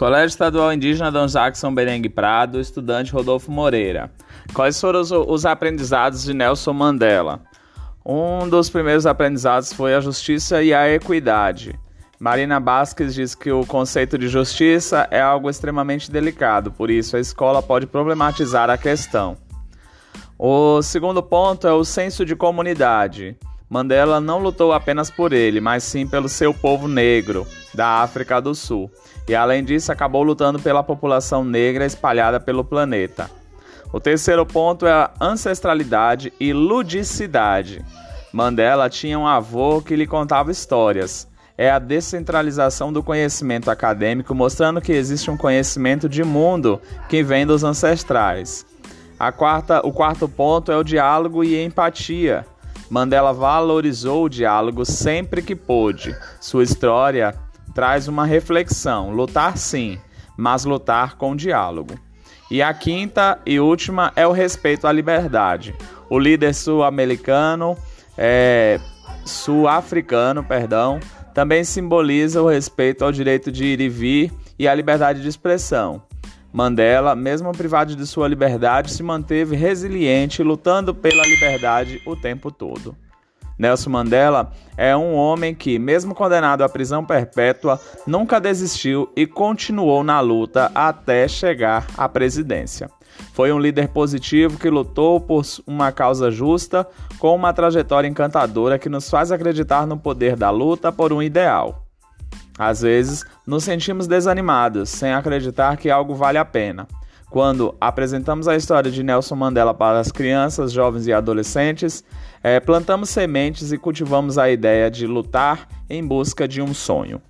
Colégio Estadual Indígena Dom Jackson Berengue Prado, estudante Rodolfo Moreira. Quais foram os, os aprendizados de Nelson Mandela? Um dos primeiros aprendizados foi a justiça e a equidade. Marina Basques diz que o conceito de justiça é algo extremamente delicado, por isso a escola pode problematizar a questão. O segundo ponto é o senso de comunidade. Mandela não lutou apenas por ele, mas sim pelo seu povo negro da África do Sul, e além disso acabou lutando pela população negra espalhada pelo planeta. O terceiro ponto é a ancestralidade e ludicidade. Mandela tinha um avô que lhe contava histórias. É a descentralização do conhecimento acadêmico, mostrando que existe um conhecimento de mundo que vem dos ancestrais. A quarta, o quarto ponto é o diálogo e empatia. Mandela valorizou o diálogo sempre que pôde. Sua história traz uma reflexão: lutar sim, mas lutar com diálogo. E a quinta e última é o respeito à liberdade. O líder sul-americano, é, sul-africano, perdão, também simboliza o respeito ao direito de ir e vir e à liberdade de expressão. Mandela, mesmo privado de sua liberdade, se manteve resiliente, lutando pela liberdade o tempo todo. Nelson Mandela é um homem que, mesmo condenado à prisão perpétua, nunca desistiu e continuou na luta até chegar à presidência. Foi um líder positivo que lutou por uma causa justa, com uma trajetória encantadora que nos faz acreditar no poder da luta por um ideal. Às vezes, nos sentimos desanimados, sem acreditar que algo vale a pena. Quando apresentamos a história de Nelson Mandela para as crianças, jovens e adolescentes, é, plantamos sementes e cultivamos a ideia de lutar em busca de um sonho.